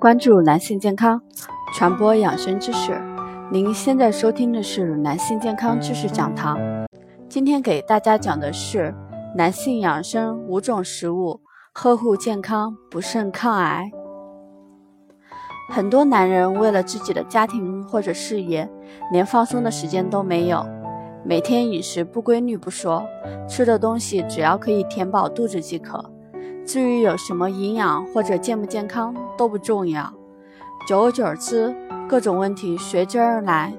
关注男性健康，传播养生知识。您现在收听的是男性健康知识讲堂。今天给大家讲的是男性养生五种食物，呵护健康，不慎抗癌。很多男人为了自己的家庭或者事业，连放松的时间都没有，每天饮食不规律不说，吃的东西只要可以填饱肚子即可。至于有什么营养或者健不健康都不重要，久而久之，各种问题随之而来。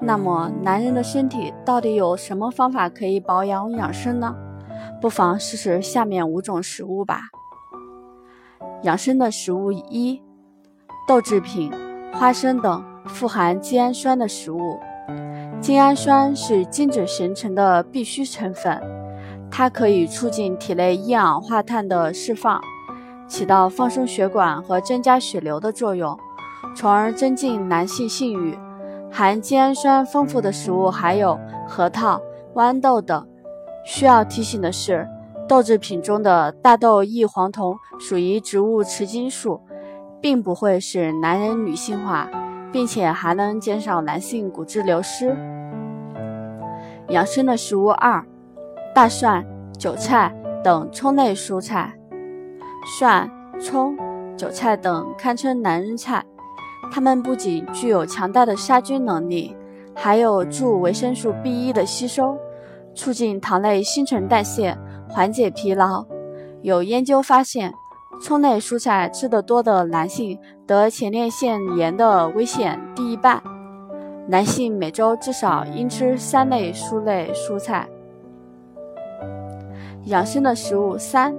那么，男人的身体到底有什么方法可以保养养生呢？不妨试试下面五种食物吧。养生的食物一：豆制品、花生等富含精氨酸的食物。精氨酸是精子形成的必需成分。它可以促进体内一氧化碳的释放，起到放松血管和增加血流的作用，从而增进男性性欲。含精氨酸丰富的食物还有核桃、豌豆等。需要提醒的是，豆制品中的大豆异黄酮属于植物雌激素，并不会使男人女性化，并且还能减少男性骨质流失。养生的食物二。大蒜、韭菜等葱类蔬菜，蒜、葱、韭菜等堪称男人菜。它们不仅具有强大的杀菌能力，还有助维生素 B1 的吸收，促进糖类新陈代谢，缓解疲劳。有研究发现，葱类蔬菜吃得多的男性得前列腺炎的危险低一半。男性每周至少应吃三类蔬类蔬菜。养生的食物三：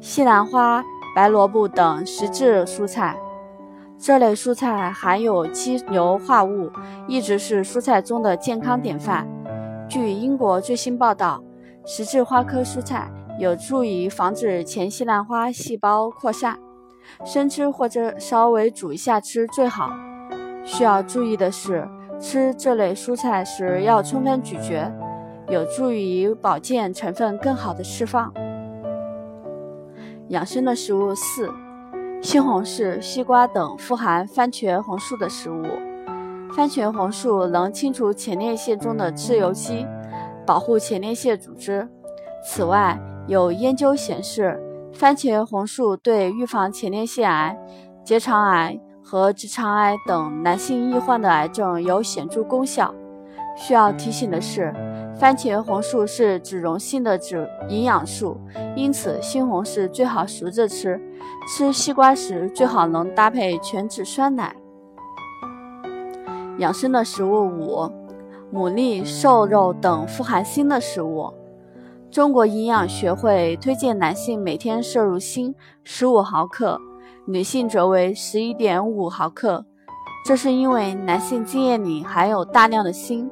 西兰花、白萝卜等实质蔬菜。这类蔬菜含有基硫化物，一直是蔬菜中的健康典范。据英国最新报道，十字花科蔬菜有助于防止前西兰花细胞扩散。生吃或者稍微煮一下吃最好。需要注意的是，吃这类蔬菜时要充分咀嚼。有助于保健成分更好的释放。养生的食物四：西红柿、西瓜等富含番茄红素的食物。番茄红素能清除前列腺中的自由基，保护前列腺组织。此外，有研究显示，番茄红素对预防前列腺癌、结肠癌和直肠癌等男性易患的癌症有显著功效。需要提醒的是。番茄红素是脂溶性的脂营养素，因此西红柿最好熟着吃。吃西瓜时最好能搭配全脂酸奶。养生的食物五：牡蛎、瘦肉等富含锌的食物。中国营养学会推荐男性每天摄入锌十五毫克，女性则为十一点五毫克。这是因为男性精液里含有大量的锌。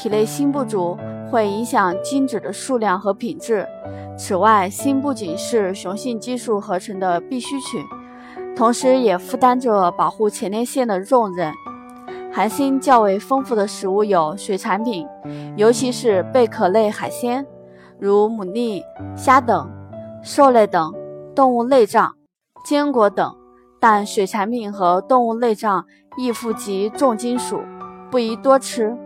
体内锌不足会影响精子的数量和品质。此外，锌不仅是雄性激素合成的必需品，同时也负担着保护前列腺的重任。含锌较为丰富的食物有水产品，尤其是贝壳类海鲜，如牡蛎、虾等；兽类等动物内脏、坚果等。但水产品和动物内脏易富集重金属，不宜多吃。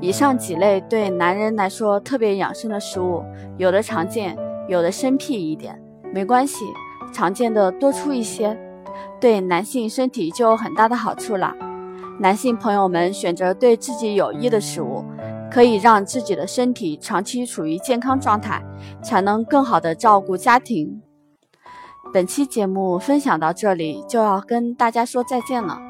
以上几类对男人来说特别养生的食物，有的常见，有的生僻一点，没关系，常见的多出一些，对男性身体就有很大的好处了。男性朋友们选择对自己有益的食物，可以让自己的身体长期处于健康状态，才能更好的照顾家庭。本期节目分享到这里，就要跟大家说再见了。